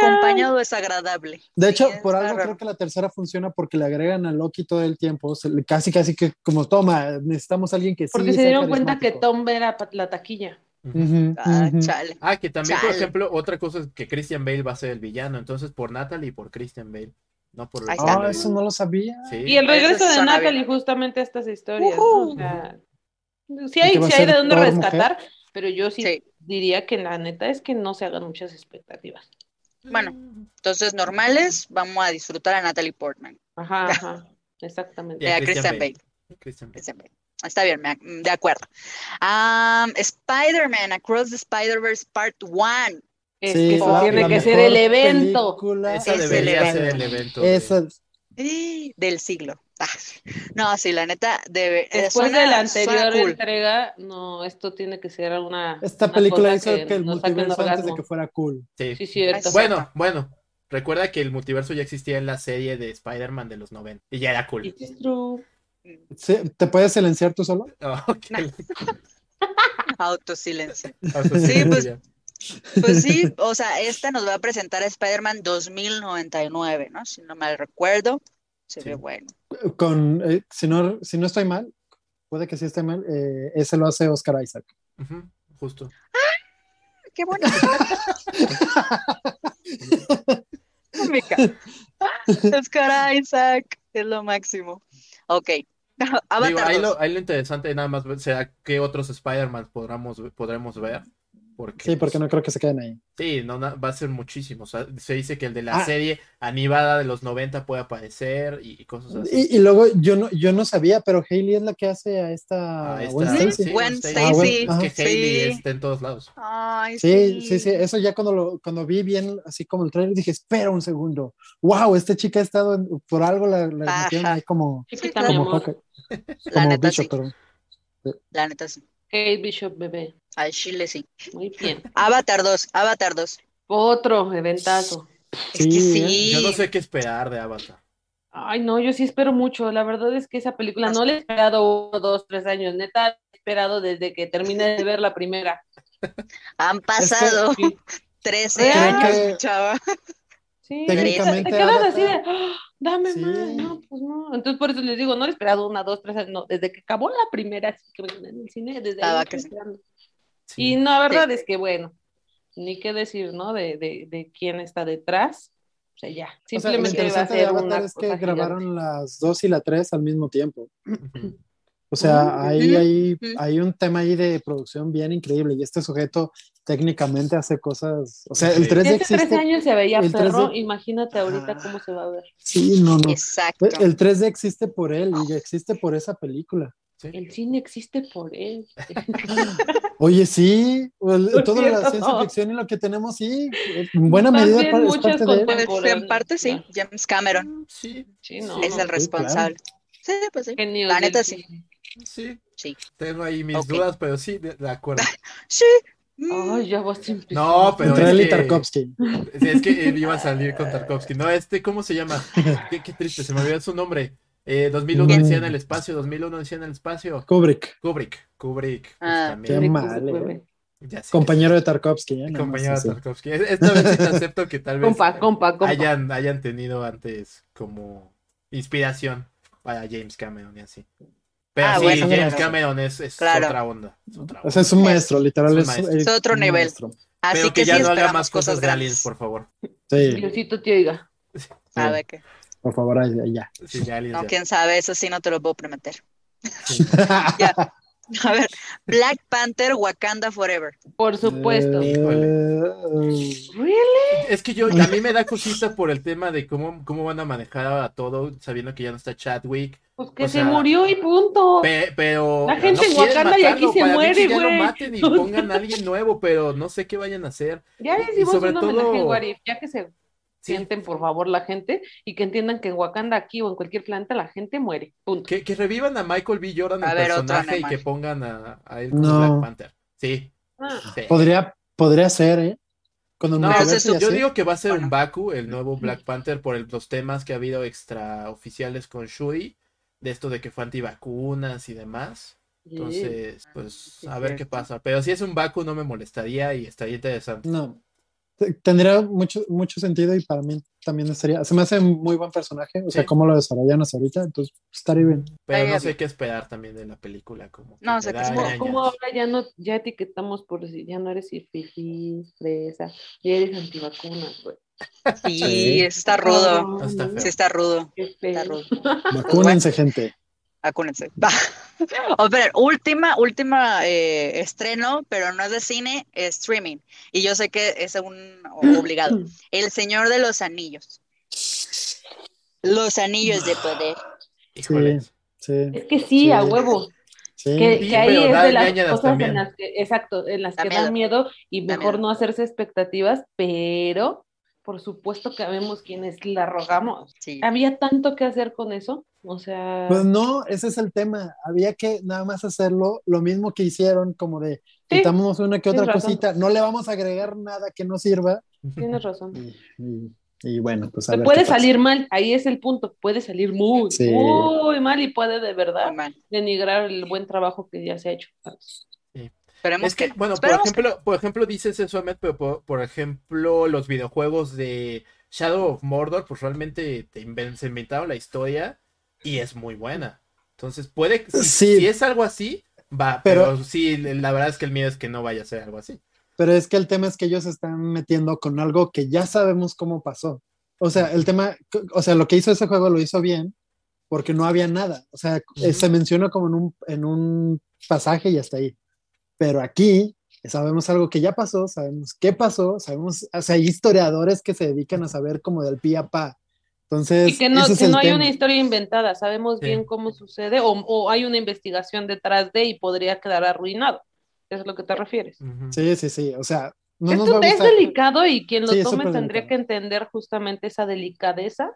Acompañado es agradable. De hecho, por algo creo que la tercera funciona porque le agregan a Loki todo el tiempo. casi, casi que como toma, necesitamos a alguien que porque sí. Porque se dieron cuenta que Tom era la taquilla ah, chale. Ah, que también, por ejemplo, otra cosa es que Christian Bale va a ser el villano, entonces por Natalie y por Christian Bale. No por Ah, eso no lo sabía. Y el regreso de Natalie justamente a estas historias. sí hay, sí hay de dónde rescatar, pero yo sí, diría que la neta es que no se hagan muchas expectativas. Bueno, entonces normales, vamos a disfrutar a Natalie Portman. Ajá, ajá, exactamente. Y a Christian, Bale. Christian Bale. Está bien, de acuerdo. Spider-Man Across the Spider-Verse Part 1. Es que eso tiene que ser el evento. Esa debería ser el evento. Del siglo. Ah, no, sí, la neta, debe. Después de la anterior entrega, no, esto tiene que ser una. Esta película hizo que, el multiverso antes de que fuera cool. Sí, sí cierto. Bueno, bueno. Recuerda que el multiverso ya existía en la serie de Spider-Man de los 90 y ya era cool. true. ¿Te puedes silenciar tú solo? Autosilencio. Sí, pues, pues sí, o sea, esta nos va a presentar a Spider-Man 2099, ¿no? Si no mal recuerdo, se ve bueno. Con, eh, si, no, si no estoy mal, puede que sí esté mal, eh, ese lo hace Oscar Isaac. justo. ¡Ah! ¡Qué bueno! Oscar Isaac es lo máximo. Ok. Ahí, lo, interesante nada más será qué otros Spider-Man podremos ver. Porque, sí, porque no creo que se queden ahí. Sí, no, va a ser muchísimo. se dice que el de la ah. serie animada de los 90 puede aparecer y, cosas así. Y, luego yo no, yo no sabía, pero Hailey es la que hace a esta, ah, Stacy. Ah, es que Hailey está en todos lados. sí, sí, sí, Eso ya cuando, lo, cuando vi bien, así como el trailer, dije, espera un segundo. Wow, esta chica ha estado por algo, la, la metieron ahí como, como, La neta sí. La neta sí. Kate Bishop, bebé. Al Chile sí. Muy bien. Avatar 2, Avatar 2. Otro eventazo. Es que sí. Yo no sé qué esperar de Avatar. Ay, no, yo sí espero mucho. La verdad es que esa película no la he esperado uno, dos, tres años. Neta, he esperado desde que terminé de ver la primera. Han pasado 13 años, chava. Sí, técnicamente. Te quedas así de, ¡Ah! dame más, no, pues no. Entonces por eso les digo, no he esperado una, dos, tres años, no, desde que acabó la primera, así que en el cine, desde ahí estoy esperando. Y no, la verdad es que bueno, ni qué decir, ¿no? De, de, de quién está detrás. O sea, ya, simplemente va a ser una es que grabaron las dos y la tres al mismo tiempo. O sea, ahí hay, hay un tema ahí de producción bien increíble y este sujeto técnicamente hace cosas, o sea, el 3D Hace existe. tres años se veía perro, imagínate ahorita cómo se va a ver. Sí, no, no. Exacto. El 3D existe por él y existe por esa película. El cine existe por él. Oye, sí, toda la ciencia ficción y lo que tenemos, sí, en buena medida para, es parte de pues, en parte sí, James Cameron. Sí, sí no, es el responsable. Sí, pues sí. la neta sí. Sí. Sí. Tengo ahí mis dudas, pero sí, de, acuerdo. sí. Ay, ya vas a No, pero. es que, Tarkovsky. Es que iba a salir con Tarkovsky. No, este, ¿cómo se llama? Qué, qué triste, se me olvidó su nombre. Eh, 2001 decía en el espacio, 2001 decía en el espacio. Kubrick. Kubrick, Kubrick. Pues, ah, qué mal. Eh. Compañero de Tarkovsky. ¿eh? Compañero de Tarkovsky. Esta vez sí te acepto que tal vez compa, compa, compa. Hayan, hayan tenido antes como inspiración para James Cameron y así. Pero ah, sí, James Cameron es, es otra onda. Es otra onda. O sea, es un maestro, literal. Es, es, otro nivel. Así Pero que, que ya no haga más cosas, aliens, por favor. Sí. Diosito te oiga. ¿Sabe qué? Por favor, ya. Sí, ya no, quién sabe, eso sí no te lo puedo prometer. ya. A ver, Black Panther Wakanda Forever. Por supuesto. ¿Really? Es que yo, a mí me da cosita por el tema de cómo, cómo van a manejar a todo, sabiendo que ya no está Chadwick. Pues que se murió y punto. pero. La gente en Wakanda y aquí se muere, güey. Ya lo maten y pongan a alguien nuevo, pero no sé qué vayan a hacer. Ya les dimos un homenaje, ya que se sienten por favor la gente y que entiendan que en Wakanda aquí o en cualquier planeta la gente muere. Punto. Que, que revivan a Michael B. Jordan el personaje y que pongan a, a él como Black Panther. Ah. Sí. Podría, podría ser, ¿eh? no, yo digo que va a ser un Baku, el nuevo Black Panther, por los temas que ha habido extraoficiales con Shuri, de esto de que fue antivacunas y demás. Entonces, pues, a ver qué pasa. Pero si es un Baku no me molestaría y estaría interesante. No, tendría mucho, mucho sentido y para mí también estaría, se me hace un muy buen personaje, o sea, cómo lo desarrollan hasta ahorita, entonces estaría bien. Pero no sé qué esperar también de la película, como no, sé como, ahora ya no, ya etiquetamos por si ya no eres fifi, fresa, ya eres antivacunas, güey. Sí, está rudo. sí, está rudo. Está rudo. Vacúnense, gente. Acuérdense. a ver, última, última eh, estreno, pero no es de cine, es streaming. Y yo sé que es un obligado. El Señor de los Anillos. Los Anillos de Poder. Híjole. Sí, Es que sí, a huevo. Que, ahí es de las cosas en las que, exacto, en las que dan miedo y mejor no hacerse expectativas, pero por supuesto que vemos quienes la rogamos. Había tanto que hacer con eso, o sea... Pues no, ese es el tema. Había que nada más hacerlo lo mismo que hicieron, como de quitamos una que otra cosita, no le vamos a agregar nada que no sirva. Tienes razón. Y, bueno, pues a Puede salir mal, ahí es el punto, puede salir muy, muy mal y puede de verdad denigrar el buen trabajo que ya se ha hecho es que, bueno, por ejemplo, por ejemplo, dices eso, pero por, ejemplo, los videojuegos de Shadow of Mordor, pues realmente te se inventaron la historia y es muy buena. Entonces, puede, si, si es algo así, va, pero, sí, la verdad es que el miedo es que no vaya a ser algo así. Pero es que el tema es que ellos están metiendo con algo que ya sabemos cómo pasó. O sea, el tema, o sea, lo que hizo ese juego lo hizo bien porque no había nada. O sea, se mencionó como en un, en un pasaje y hasta ahí. Pero aquí sabemos algo que ya pasó, sabemos qué pasó, sabemos, o sea, hay historiadores que se dedican a saber como del pie a pa. Entonces, y que no, que no hay una historia inventada, sabemos bien cómo sucede o, hay una investigación detrás de y podría quedar arruinado. ¿Es a lo que te refieres? Sí, sí, sí. O sea, no nos es delicado y quien lo tome tendría que entender justamente esa delicadeza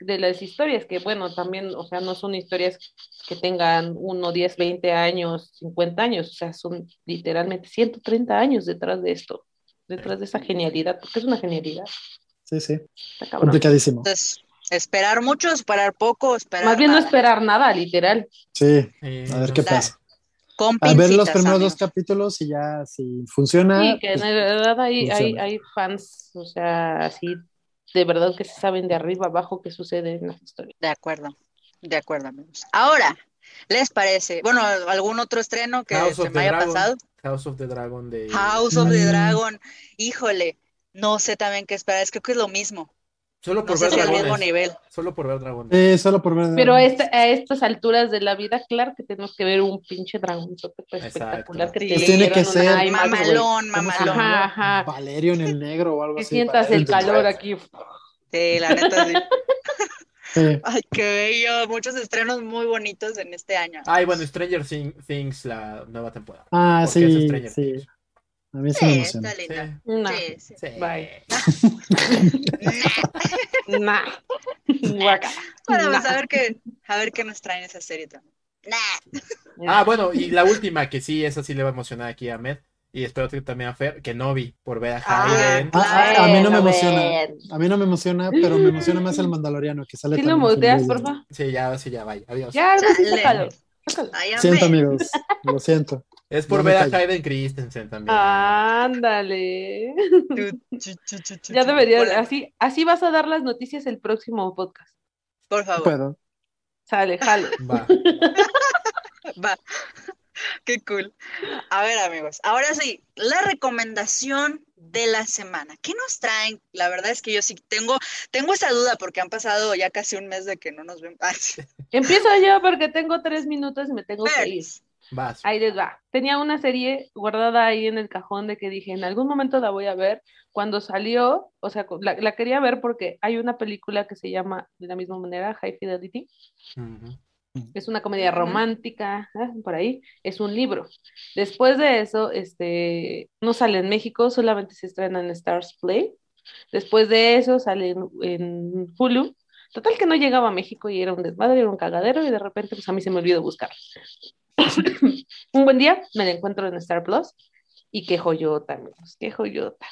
de las historias, que bueno, también, o sea, no son historias que tengan 1, 10, 20 años, 50 años, o sea, son literalmente 130 años detrás de esto, detrás de esa genialidad, porque es una genialidad. Sí, sí. Complicadísimo. Entonces, esperar mucho, esperar poco, esperar. Más bien no esperar nada, literal. Sí, a ver qué pasa. a ver los primeros dos capítulos y ya si funciona. Sí, que en verdad hay, hay, hay fans, o sea, así de verdad que se saben de arriba abajo qué sucede en las historias. De acuerdo, de acuerdo, amigos. Ahora, ¿les parece? Bueno, ¿algún otro estreno que se me haya pasado? House of the Dragon de... House of the Dragon, híjole, no sé también qué esperar, es creo que es lo mismo. Solo por ver dragones. mismo nivel. Solo por ver dragones. Eh, solo por ver Pero a, estas alturas de la vida, claro que tenemos que ver un pinche dragón pues, espectacular que pues tiene que ser mamalón, mamalón. Ajá, Valerio en el negro o algo que así. sientas el calor aquí. Sí, la neta sí. Ay, qué bello. Muchos estrenos muy bonitos en este año. Ay, bueno, Stranger Things, la nueva temporada. Ah, sí, sí. A mí sí, me emociona. Está linda. No. Sí, sí. Bye. nah. Bueno, pues a ver qué, a ver qué nos traen esa serie también. Ah, bueno, y la última, que sí, esa sí le va a emocionar aquí a Ahmed. Y espero que también a Fer, que no vi por ver a ah, Hayden. a mí no me emociona. A mí no me emociona, pero me emociona más el Mandaloriano que sale. ¿Sí lo muteas, porfa? Sí, ya, sí, ya, vaya. Adiós. Ya, sácalo. Siento, amigos. Lo siento. Es por ver a Hayden Christensen también. Ándale. ya debería, así, así vas a dar las noticias el próximo podcast. Por favor. Puedo. Sale, jalo. Va. Va. Qué cool. A ver, amigos, ahora sí, la recomendación de la semana. ¿Qué nos traen? La verdad es que yo sí tengo, tengo esa duda porque han pasado ya casi un mes de que no nos vemos. Empiezo yo porque tengo tres minutos y me tengo que ir. Vas. Ahí les va. Tenía una serie guardada ahí en el cajón de que dije, en algún momento la voy a ver. Cuando salió, o sea, la, quería ver porque hay una película que se llama de la misma manera, High Fidelity. Es una comedia romántica, ¿eh? por ahí. Es un libro. Después de eso, este, no sale en México, solamente se estrena en Stars Play. Después de eso, sale en, Hulu. Total que no llegaba a México y era un desmadre, era un cagadero y de repente pues a mí se me olvidó buscar. Un buen día me encuentro en Star Plus y qué joyota, amigos, qué joyota.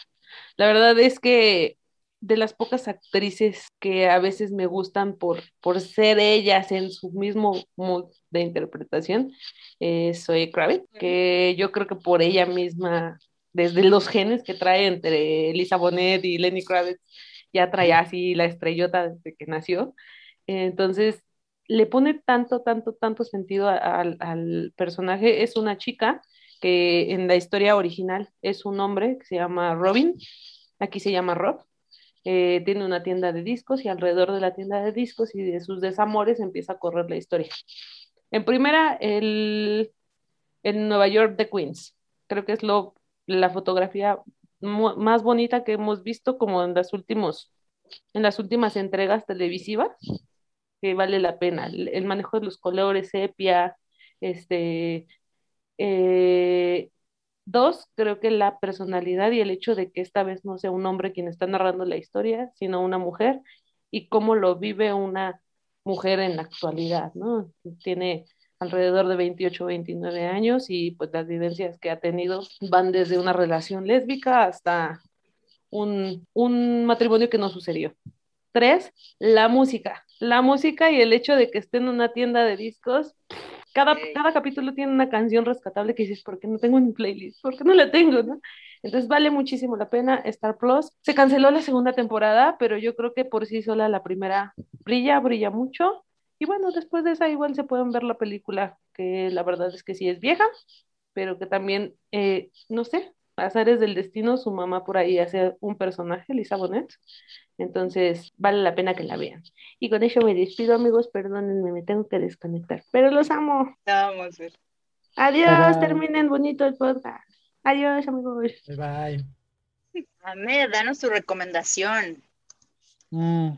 La verdad es que de las pocas actrices que a veces me gustan por, por ser ellas en su mismo mood de interpretación, eh, soy Kravitz, que yo creo que por ella misma, desde los genes que trae entre Lisa Bonet y Lenny Kravitz, ya trae así la estrellota desde que nació. Entonces, le pone tanto, tanto, tanto sentido al, al personaje. Es una chica que en la historia original es un hombre que se llama Robin, aquí se llama Rob, eh, tiene una tienda de discos y alrededor de la tienda de discos y de sus desamores empieza a correr la historia. En primera, el, en Nueva York de Queens. Creo que es lo, la fotografía más bonita que hemos visto como en las, últimos, en las últimas entregas televisivas, que vale la pena. El, manejo de los colores, sepia, este, eh, Dos, creo que la personalidad y el hecho de que esta vez no sea un hombre quien está narrando la historia, sino una mujer, y cómo lo vive una mujer en la actualidad, ¿no? Tiene alrededor de 28 o 29 años y pues las vivencias que ha tenido van desde una relación lésbica hasta un, un matrimonio que no sucedió. Tres, la música. La música y el hecho de que esté en una tienda de discos cada, cada capítulo tiene una canción rescatable que dices, ¿por qué no tengo un playlist? ¿Por qué no la tengo? ¿no? Entonces vale muchísimo la pena Star Plus. Se canceló la segunda temporada, pero yo creo que por sí sola la primera brilla, brilla mucho. Y bueno, después de esa igual se pueden ver la película, que la verdad es que sí es vieja, pero que también, eh, no sé, azares del destino, su mamá por ahí hace un personaje, Lisa Bonet, entonces, vale la pena que la vean. Y con ello me despido, amigos. Perdónenme, me tengo que desconectar. Pero los amo. Vamos, ver. Adiós, terminen bonito el podcast. Adiós, amigos. Bye bye. Ahmed, danos tu recomendación. Mm,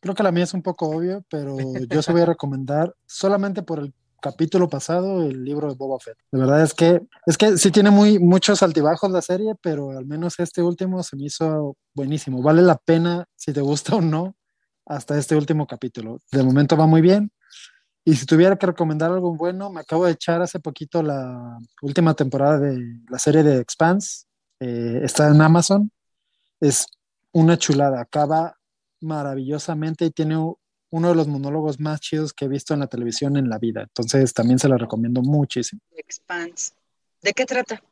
creo que la mía es un poco obvia, pero yo se voy a recomendar solamente por el capítulo pasado el libro de Boba Fett. De verdad es que es que sí tiene muy muchos altibajos la serie, pero al menos este último se me hizo buenísimo. Vale la pena si te gusta o no hasta este último capítulo. De momento va muy bien. Y si tuviera que recomendar algo bueno, me acabo de echar hace poquito la última temporada de la serie de Expanse. Eh, está en Amazon. Es una chulada. Acaba maravillosamente y tiene uno de los monólogos más chidos que he visto en la televisión en la vida. Entonces también se lo recomiendo muchísimo. Expanse. ¿De qué trata?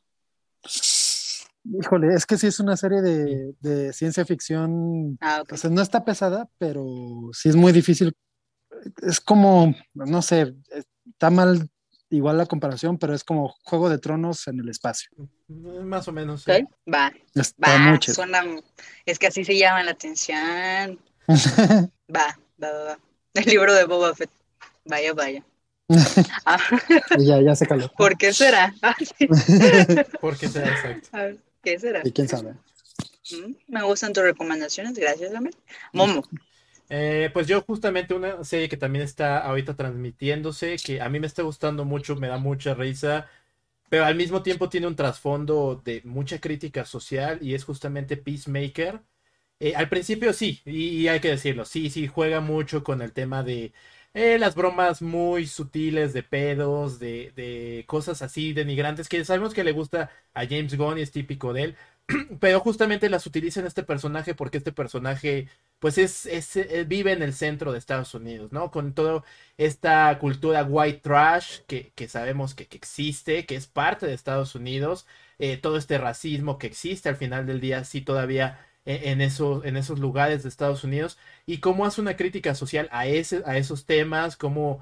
Híjole, es que sí es una serie de, ciencia ficción. Ah, no está pesada, pero sí es muy difícil. Es como, no sé, está mal igual la comparación, pero es como Juego de Tronos en el espacio. Más o menos. Sí. Va. va, suena, es que así se llama la atención. va. El libro de Boba Fett. Vaya, vaya. Ah. ya, ya se caló. ¿Por qué será? Ah, ¿Por qué será exacto? ¿Qué será? ¿Y quién sabe? Mm, me gustan tus recomendaciones, gracias, Amel. Momo. Eh, pues yo justamente una serie que también está ahorita transmitiéndose, que a mí me está gustando mucho, me da mucha risa, pero al mismo tiempo tiene un trasfondo de mucha crítica social y es justamente Peacemaker. Eh, al principio sí, y, hay que decirlo, sí, sí, juega mucho con el tema de, eh, las bromas muy sutiles de pedos, de, de cosas así denigrantes que sabemos que le gusta a James Gunn y es típico de él. pero justamente las utiliza en este personaje porque este personaje pues es, eh, vive en el centro de Estados Unidos, ¿no? Con toda esta cultura white trash que, sabemos que, existe, que es parte de Estados Unidos, todo este racismo que existe al final del día, sí todavía e, en, en esos lugares de Estados Unidos, y cómo hace una crítica social a, ese, a esos temas, cómo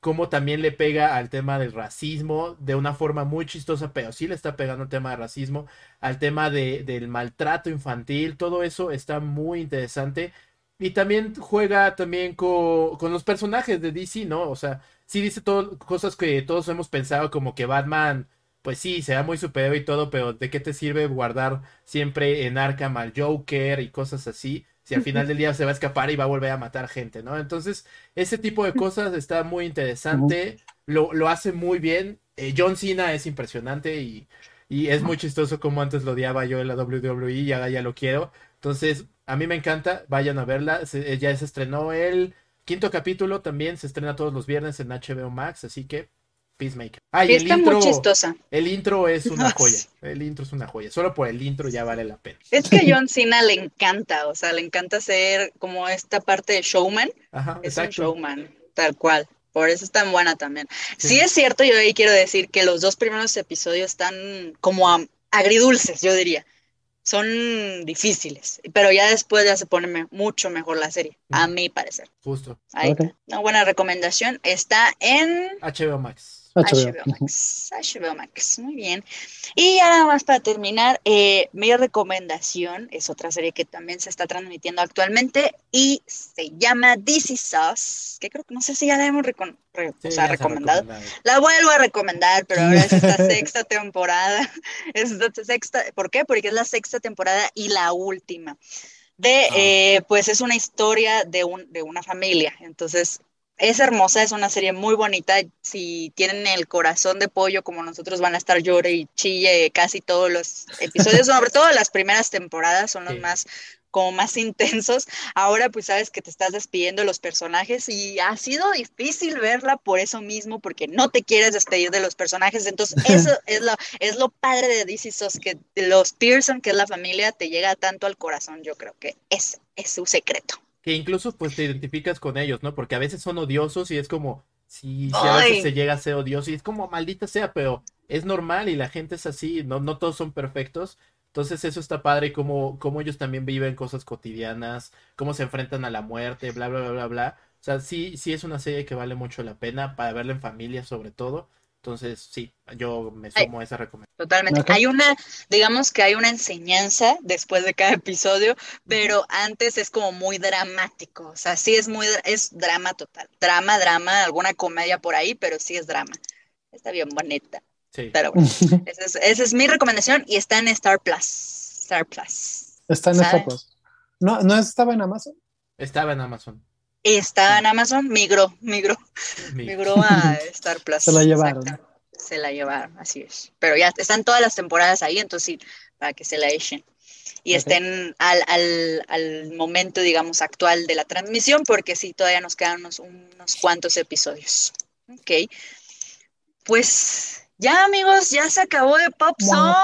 cómo también le pega al tema del racismo de una forma muy chistosa, pero sí le está pegando el tema de racismo, al tema de, del maltrato infantil, todo eso está muy interesante. Y también juega también con, con los personajes de DC, ¿no? O sea, sí dice todo, cosas que todos hemos pensado, como que Batman, pues sí, sea muy superior y todo, pero ¿de qué te sirve guardar siempre en Arkham al Joker y cosas así? si al final del día se va a escapar y va a volver a matar gente, ¿no? Entonces, ese tipo de cosas está muy interesante, lo, lo hace muy bien. Eh, John Cena es impresionante y, y, es muy chistoso como antes lo odiaba yo en la WWE y ahora ya lo quiero. Entonces, a mí me encanta, vayan a verla. Eh, ya se estrenó el quinto capítulo, también se estrena todos los viernes en HBO Max, así que Peacemaker. Ay, el intro, muy chistosa. El intro es una joya. El intro es una joya. Solo por el intro ya vale la pena. Es que a John Cena le encanta, o sea, le encanta ser como esta parte de showman. Ajá, es un showman, tal cual. Por eso es tan buena también. Sí. es cierto, yo ahí quiero decir que los dos primeros episodios están como agridulces, yo diría. Son difíciles, pero ya después ya se pone mucho mejor la serie, a mi parecer. Justo. Ahí Una buena recomendación está en HBO Max. HBO Max. HBO Max, muy bien. Y nada más para terminar, eh, mi recomendación es otra serie que también se está transmitiendo actualmente y se llama DC Sauce, que creo que no sé si ya la hemos recomendado. La vuelvo a recomendar, pero ahora es esta sexta temporada. Es esta sexta, ¿Por qué? Porque es la sexta temporada y la última de, ah. eh, pues es una historia de, un, de una familia. Entonces, es hermosa, es una serie muy bonita. Si tienen el corazón de pollo como nosotros, van a estar llore y chille casi todos los episodios, sobre todo las primeras temporadas son los más como más intensos. Ahora pues sabes que te estás despidiendo de los personajes y ha sido difícil verla por eso mismo, porque no te quieres despedir de los personajes. Entonces eso es lo, es lo padre de DC SOS, que los Pearson, que es la familia, te llega tanto al corazón. Yo creo que ese es su secreto que incluso pues te identificas con ellos, ¿no? Porque a veces son odiosos y es como, si, a veces se llega a ser odioso y es como maldita sea, pero es normal y la gente es así, no, no todos son perfectos. Entonces eso está padre, como, como ellos también viven cosas cotidianas, cómo se enfrentan a la muerte, bla, bla, bla, bla, bla. O sea, sí, sí es una serie que vale mucho la pena para verla en familia sobre todo. Entonces, sí, yo me sumo a esa recomendación. Totalmente. Hay una, digamos que hay una enseñanza después de cada episodio, pero antes es como muy dramático. O sea, sí es muy, es drama total. Drama, drama, alguna comedia por ahí, pero sí es drama. Está bien bonita. Sí. Pero bueno, esa es, mi recomendación y está en Star Plus. Star Plus. Está en Star Plus. ¿No, ¿No estaba en Amazon? Estaba en Amazon. Estaba en Amazon, migró, migró, migró a Star Plus. Se la llevaron. Se la llevaron, así es. Pero ya están todas las temporadas ahí, entonces sí, para que se la echen. Y estén al, al, al, momento, digamos, actual de la transmisión, porque sí, todavía nos quedan unos, unos cuantos episodios. Ok. Pues ya, amigos, ya se acabó de Pop Song.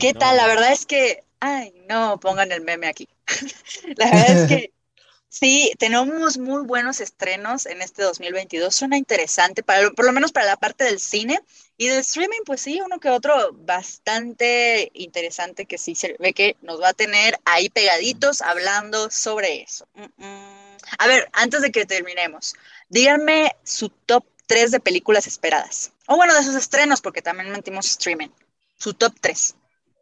¿Qué tal? La verdad es que Ay, no, pongan el meme aquí. la verdad es que sí, tenemos muy buenos estrenos en este 2022. Suena interesante, para, por lo menos para la parte del cine. Y del streaming, pues sí, uno que otro bastante interesante que sí se ve que nos va a tener ahí pegaditos hablando sobre eso. Mm, mm. A ver, antes de que terminemos, díganme su top 3 de películas esperadas. O bueno, de sus estrenos, porque también mentimos streaming. Su top 3.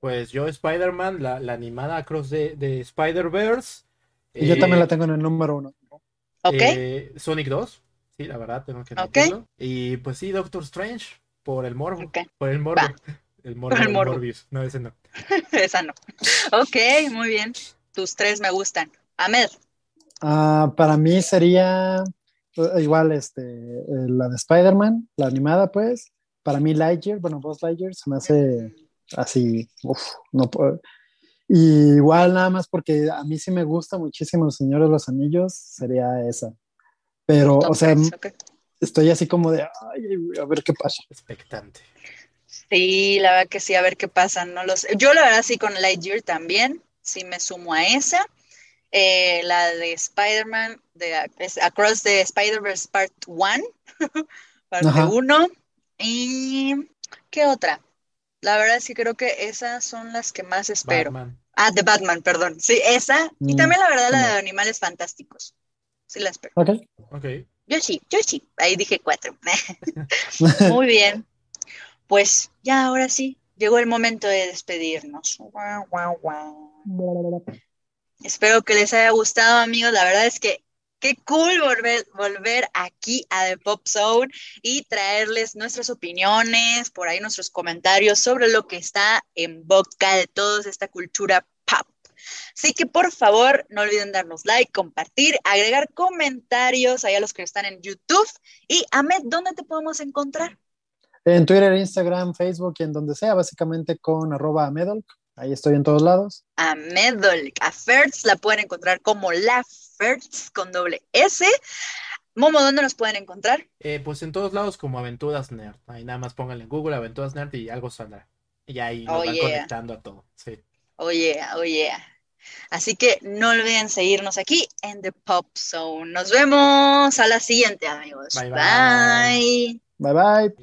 Pues yo, Spider-Man, la, animada Across de, de Spider-Verse. Y yo también la eh, tengo en el número uno. Ok. Eh, Sonic 2, sí, la verdad, tengo que decirlo. Y pues sí, Doctor Strange, por el morbo. Por el morbo. El morbo, el morbo. Morbius. No, ese no. Esa no. Ok, muy bien. Tus tres me gustan. Ahmed. Ah, para mí sería eh, igual este, la de Spider-Man, la animada, pues. Para mí Lightyear, bueno, Buzz Lightyear se me hace así, uff, no puedo. Y igual nada más porque a mí sí me gusta muchísimo Señores Señor de los Anillos, sería esa. Pero, o sea, estoy así como de, ay, a ver qué pasa. Expectante. Sí, la verdad que sí, a ver qué pasa, no lo sé. Yo la verdad sí con Lightyear también, sí me sumo a esa. Eh, la de Spider-Man, de Across the Spider-Verse Part 1, parte 1. ¿Y qué otra? La verdad sí creo que esas son las que más espero. Ah, de Batman, perdón. Sí, esa. y mm, también la verdad la de Animales Fantásticos. Sí la espero. Ok. okay. Yo sí, yo sí. Ahí dije cuatro. Muy bien. Pues ya, ahora sí, llegó el momento de despedirnos. Espero que les haya gustado, amigos. La verdad es que qué cool volver, volver aquí a The Pop Zone y traerles nuestras opiniones, por ahí nuestros comentarios sobre lo que está en boca de todos esta cultura pop. Así que por favor, no olviden darnos like, compartir, agregar comentarios ahí a los que están en YouTube. Y Ahmed, ¿dónde te podemos encontrar? En Twitter, Instagram, Facebook y en donde sea, básicamente con arroba. Ahí estoy en todos lados. Amedolk. A Fertz la pueden encontrar como la Fertz con doble S. Momo, ¿dónde nos pueden encontrar? Eh, pues en todos lados como Aventuras Nerd. Ahí nada más pónganle en Google Aventuras Nerd y algo saldrá. Y ahí nos oh, van conectando a todo. Sí. Oye, oh, oye. Oh, Así que no olviden seguirnos aquí en The Pop Zone. Nos vemos a la siguiente, amigos. Bye bye. Bye bye.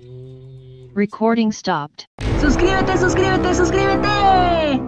Recording stopped. Suscríbete, suscríbete, suscríbete.